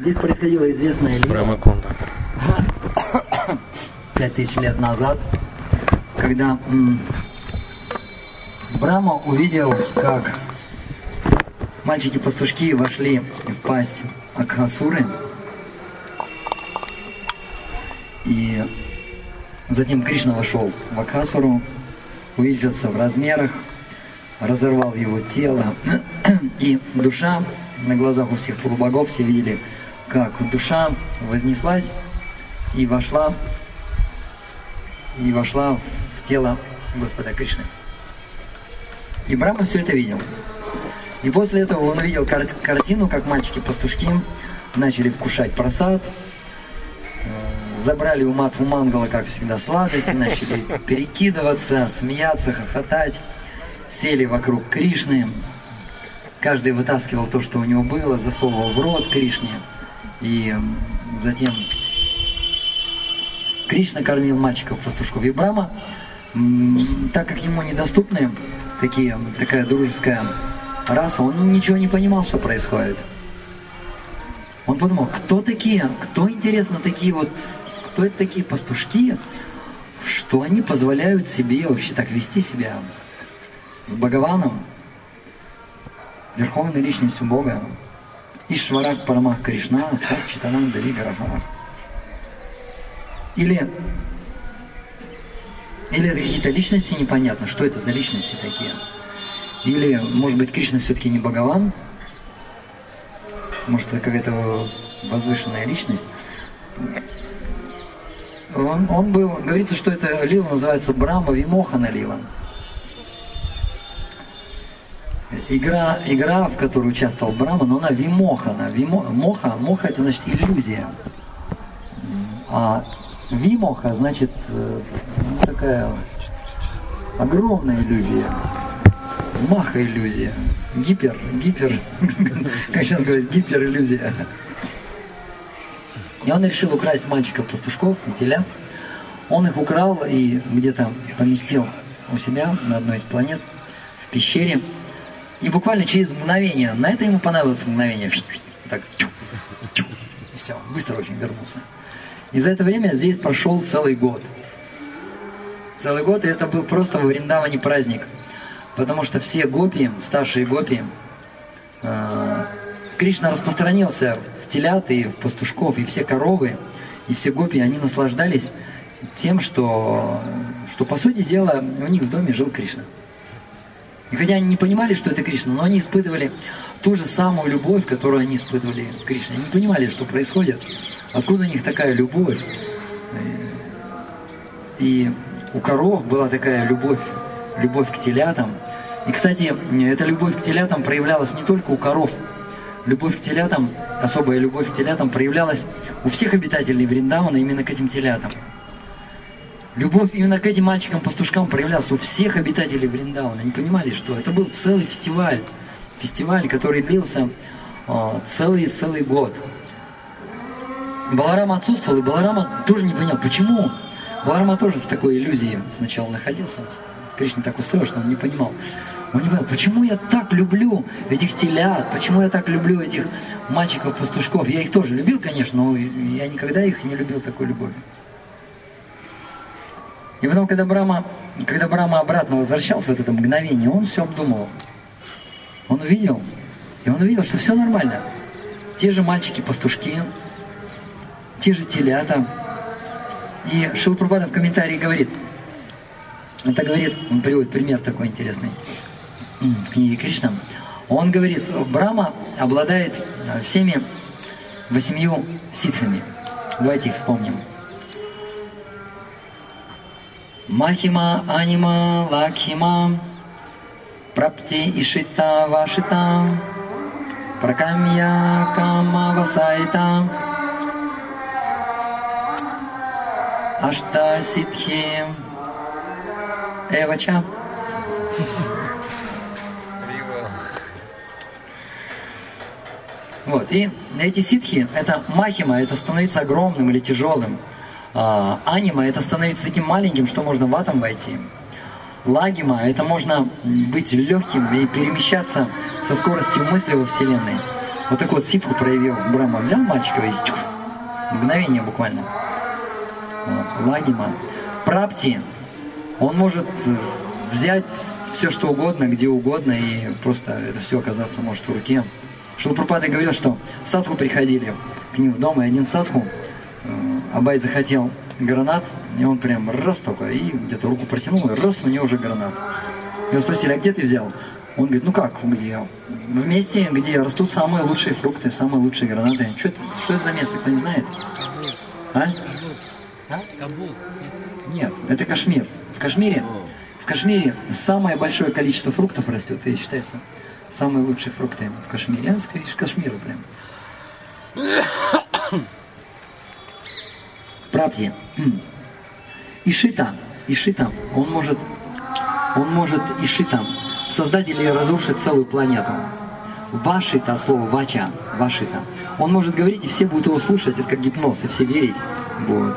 Здесь происходило известное лето. Брамакунда. Пять тысяч лет назад, когда Брама увидел, как мальчики-пастушки вошли в пасть Акхасуры. И затем Кришна вошел в Акхасуру, увеличился в размерах, разорвал его тело. И душа на глазах у всех полубогов все видели, как душа вознеслась и вошла и вошла в тело Господа Кришны. И Брахма все это видел. И после этого он увидел кар- картину, как мальчики-пастушки начали вкушать просад, э, забрали у матву Мангала, как всегда, сладости, начали перекидываться, смеяться, хохотать, сели вокруг Кришны, каждый вытаскивал то, что у него было, засовывал в рот Кришне, и затем Кришна кормил мальчиков-пастушков. И Брама, так как ему недоступны такие, такая дружеская раса, он ничего не понимал, что происходит. Он подумал, кто такие, кто, интересно, такие вот, кто это такие пастушки, что они позволяют себе вообще так вести себя с Бхагаваном, Верховной Личностью Бога, Ишварак Парамах Кришна, Сачитананда Вигарахарах. Или, или это какие-то личности непонятно, что это за личности такие. Или, может быть, Кришна все-таки не Бхагаван, может, это какая-то возвышенная личность. Он, он был, говорится, что это лила называется Брама Вимохана лила. Игра, игра, в которой участвовал Брама, но она Вимохана. Вимо, моха, моха это значит иллюзия. А Вимоха значит э, ну, такая огромная иллюзия. Маха иллюзия. Гипер, гипер, как сейчас говорят, гипер иллюзия. И он решил украсть мальчиков-пастушков и телят. Он их украл и где-то поместил у себя на одной из планет в пещере. И буквально через мгновение, на это ему понадобилось мгновение, так, и все, быстро очень вернулся. И за это время здесь прошел целый год. Целый год, и это был просто во Вриндаване праздник. Потому что все гопи, старшие гопи, э, Кришна распространился в телят и в пастушков, и все коровы, и все гопи, они наслаждались тем, что, что по сути дела у них в доме жил Кришна. И хотя они не понимали, что это Кришна, но они испытывали ту же самую любовь, которую они испытывали к Кришне. Они не понимали, что происходит, откуда у них такая любовь. И у коров была такая любовь, любовь к телятам. И, кстати, эта любовь к телятам проявлялась не только у коров. Любовь к телятам, особая любовь к телятам проявлялась у всех обитателей Вриндавана именно к этим телятам. Любовь именно к этим мальчикам-пастушкам проявлялась у всех обитателей Вриндавана. Они понимали, что это был целый фестиваль. Фестиваль, который длился целый-целый год. Баларама отсутствовал, и Баларама тоже не понял, почему. Баларама тоже в такой иллюзии сначала находился. Кришна так устроил, что он не понимал. Он не понял, почему я так люблю этих телят, почему я так люблю этих мальчиков-пастушков. Я их тоже любил, конечно, но я никогда их не любил такой любовью. И потом, когда Брама, когда Брама обратно возвращался в это мгновение, он все обдумывал. Он увидел, и он увидел, что все нормально. Те же мальчики-пастушки, те же телята. И Шилпрупада в комментарии говорит, это говорит, он приводит пример такой интересный в книге Кришна. Он говорит, Брама обладает всеми восемью ситхами. Давайте их вспомним. Махима, Анима, Лакхима, Прапти, Ишита, Вашита, Пракамья, Кама, Васайта, Ашта, Ситхи, Эвача. Вот, и эти ситхи, это махима, это становиться огромным или тяжелым. А, анима, это становиться таким маленьким, что можно в атом войти. Лагима, это можно быть легким и перемещаться со скоростью мысли во Вселенной. Вот так вот ситху проявил Брама. Взял мальчика и тьф, мгновение буквально. Лагима. Прапти, он может взять все что угодно, где угодно, и просто это все оказаться может в руке. Шилапрапада говорил, что садху приходили к ним в дом, и один садху, Абай захотел гранат, и он прям раз только, и где-то руку протянул, и раз, у него уже гранат. Его спросили, а где ты взял? Он говорит, ну как, где? В месте, где растут самые лучшие фрукты, самые лучшие гранаты. Что это, что это за место, кто не знает? А? А? Кабул. Нет, это Кашмир. В Кашмире, в Кашмире самое большое количество фруктов растет, и считается самые лучшие фрукты в Кашмире. Я скорее Кашмиру прям. Прапти. Ишита. Ишита. Он может, он может Ишита создать или разрушить целую планету. Вашита, слово вача, вашита. Он может говорить, и все будут его слушать, это как гипноз, и все верить будут.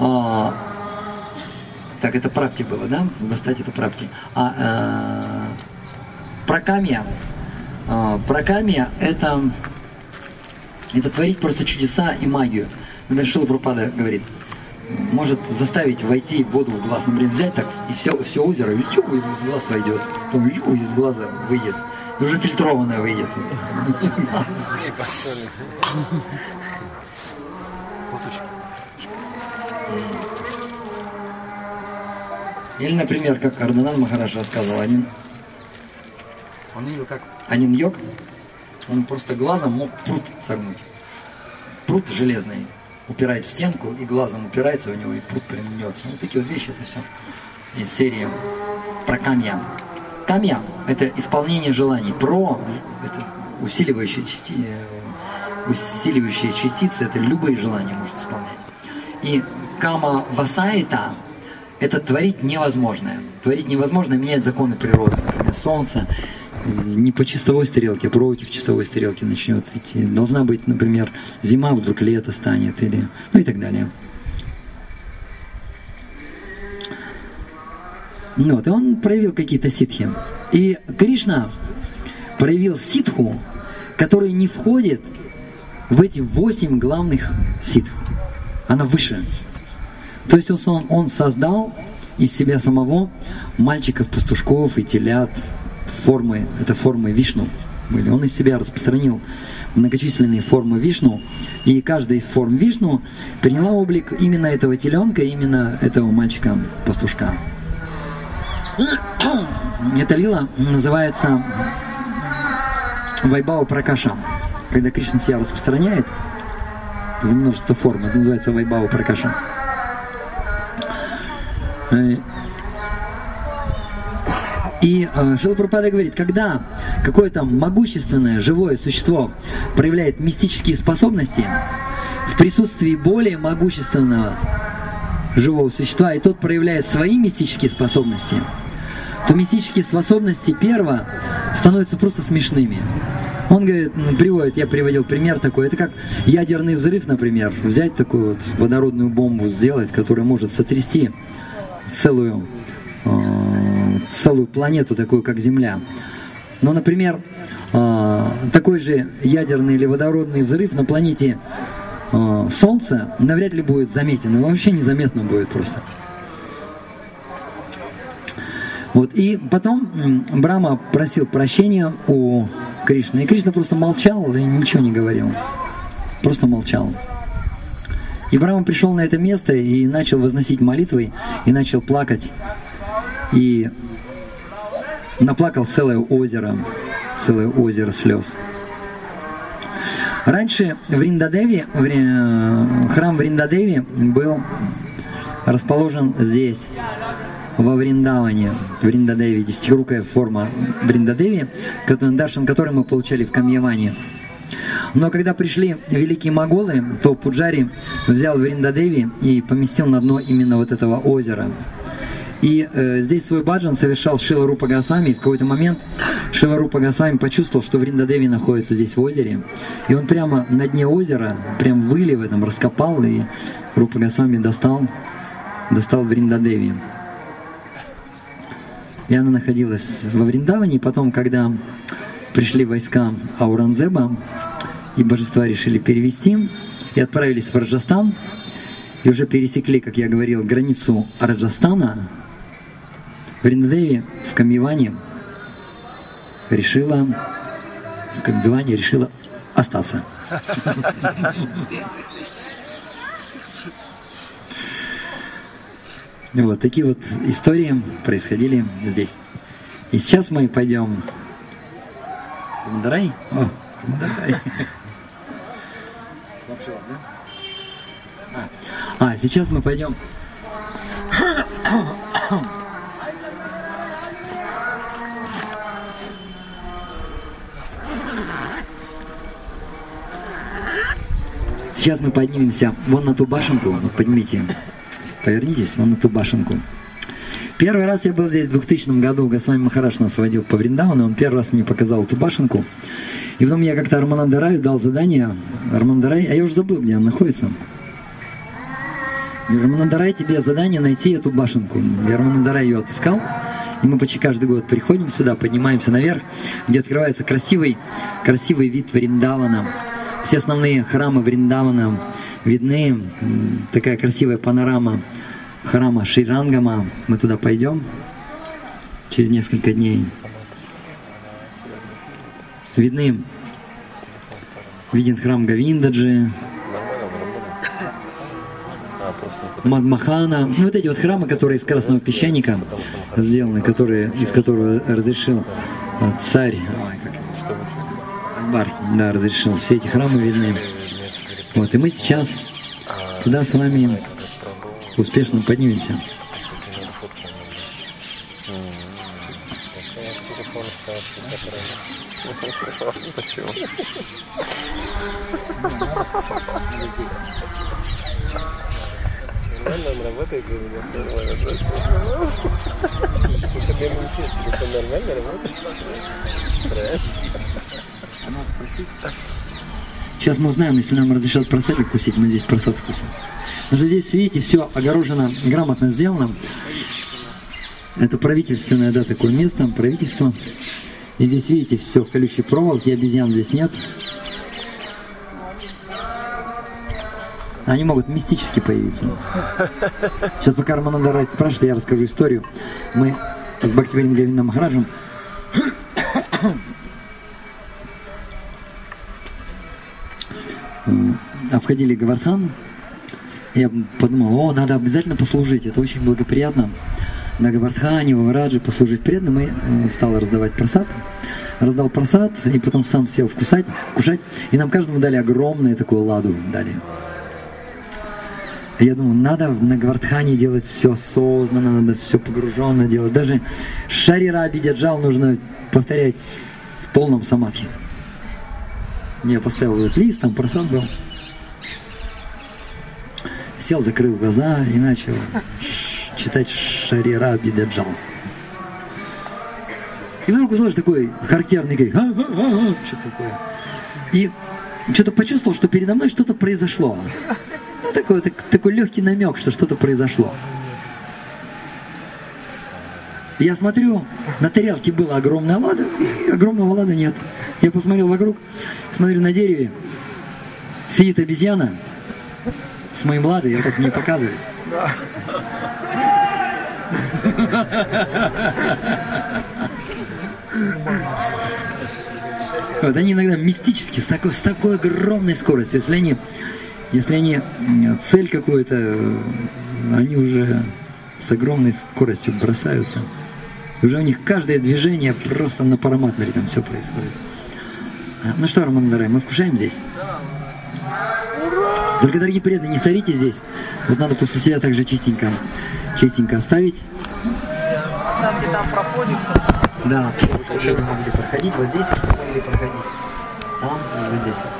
А, так, это прапти было, да? Достать это прапти. А, а прокамия. А, прокамия это, это творить просто чудеса и магию. Шила Пропада говорит, может заставить войти воду в глаз, например, взять так, и все, все озеро, ю, и в глаз войдет, потом ю, из глаза выйдет, и уже фильтрованное выйдет. Или, например, как Арданан Махараш рассказывал, один, он видел, как один йог, он просто глазом мог пруд согнуть. Пруд железный упирает в стенку, и глазом упирается в него, и пруд применется. Вот такие вот вещи, это все из серии про камья. Камья – это исполнение желаний. Про – это усиливающие, части, усиливающие частицы, это любые желания может исполнять. И кама васайта – это творить невозможное. Творить невозможное менять законы природы. Например, солнце не по чистовой стрелке, а против чистовой стрелки начнет идти. Должна быть, например, зима, вдруг лето станет, или, ну и так далее. Вот, и он проявил какие-то ситхи. И Кришна проявил ситху, который не входит в эти восемь главных ситх. Она выше. То есть он, он создал из себя самого мальчиков, пастушков и телят, формы, это формы Вишну были. Он из себя распространил многочисленные формы Вишну, и каждая из форм Вишну приняла облик именно этого теленка, именно этого мальчика-пастушка. Эта лила называется Вайбава Пракаша. Когда Кришна себя распространяет в множество форм, это называется Вайбава Пракаша. И э, Шилапрапада говорит, когда какое-то могущественное живое существо проявляет мистические способности в присутствии более могущественного живого существа, и тот проявляет свои мистические способности, то мистические способности первого становятся просто смешными. Он говорит, приводит, я приводил пример такой, это как ядерный взрыв, например, взять такую вот водородную бомбу, сделать, которая может сотрясти целую э, целую планету, такую как Земля. Но, например, а, такой же ядерный или водородный взрыв на планете а, Солнце навряд ли будет заметен, и вообще незаметно будет просто. Вот, и потом Брама просил прощения у Кришны, и Кришна просто молчал и ничего не говорил. Просто молчал. И Брама пришел на это место и начал возносить молитвы, и начал плакать. И наплакал целое озеро, целое озеро слез. Раньше в Риндадеве, в, храм в Риндадеве был расположен здесь, во Вриндаване, в Риндадеве, десятирукая форма Вриндадеви, даршан который мы получали в Камьяване. Но когда пришли великие моголы, то Пуджари взял Вриндадеви и поместил на дно именно вот этого озера. И э, здесь свой баджан совершал Шила Рупа Госвами. И в какой-то момент Шила Рупа Госвами почувствовал, что Вриндадеви находится здесь в озере. И он прямо на дне озера, прям выли в этом, раскопал, и Рупа Госвами достал, достал Вриндадеви. И она находилась во Вриндаване, и потом, когда пришли войска Ауранзеба, и божества решили перевести, и отправились в Раджастан, и уже пересекли, как я говорил, границу Раджастана, в в Камьеване, решила, в Камьеване решила остаться. Вот такие вот истории происходили здесь. И сейчас мы пойдем в Мандарай. О, Мандарай. А, сейчас мы пойдем. Сейчас мы поднимемся вон на ту башенку, вот поднимите, повернитесь вон на ту башенку. Первый раз я был здесь в 2000 году, Госвами Махараш нас водил по Вриндавану, он первый раз мне показал эту башенку. И потом я как-то Арманандараю дал задание, Арманандарай, а я уже забыл, где она находится. Раманандарай тебе задание найти эту башенку. Я Раманандарай ее отыскал. И мы почти каждый год приходим сюда, поднимаемся наверх, где открывается красивый, красивый вид Вриндавана. Все основные храмы Вриндавана видны. Такая красивая панорама храма Ширангама. Мы туда пойдем через несколько дней. Видны виден храм Гавиндаджи, Мадмахана. Ну, вот эти вот храмы, которые из красного песчаника сделаны, которые, из которого разрешил э, царь Бар, да, разрешил. Все эти храмы видны. Вот, и мы сейчас туда с вами успешно поднимемся. Спасибо. Нормально он работает, у меня Сейчас мы узнаем, если нам разрешат просадик вкусить, мы здесь просад вкусим. Потому что здесь, видите, все огорожено, грамотно сделано. Это правительственное, да, такое место, правительство. И здесь, видите, все в колючей проволоке, обезьян здесь нет. Они могут мистически появиться. Сейчас пока Роман спрашивает, я расскажу историю. Мы с Бхактиварин Гавиндом Махараджем входили Гавардхан. Я подумал, о, надо обязательно послужить, это очень благоприятно. На Гавардхане, в Вараджи послужить преданным и стал раздавать просад. Раздал просад, и потом сам сел вкусать, вкушать. И нам каждому дали огромную такую ладу. Дали я думаю, надо на Гвардхане делать все осознанно, надо все погруженно делать. Даже шарира обидяджал нужно повторять в полном самадхи. Я поставил этот лист, там просад был. Сел, закрыл глаза и начал читать Шарира Бидаджал. И вдруг услышал такой характерный крик. Что такое? И что-то почувствовал, что передо мной что-то произошло такой, так, такой легкий намек, что что-то произошло. Я смотрю, на тарелке была огромная лада, и огромного лада нет. Я посмотрел вокруг, смотрю на дереве, сидит обезьяна с моим ладой, я так не показываю. Вот они иногда мистически, с такой, с такой огромной скоростью, если они если они цель какую-то, они уже с огромной скоростью бросаются. Уже у них каждое движение просто на параматмере там все происходит. А, ну что, Роман Дарай, мы вкушаем здесь? Только, дорогие преданные, не сорите здесь. Вот надо после себя также чистенько, чистенько оставить. Там, где там проходишь, Да, вот уже могли проходить, вот здесь могли проходить, там и вот здесь.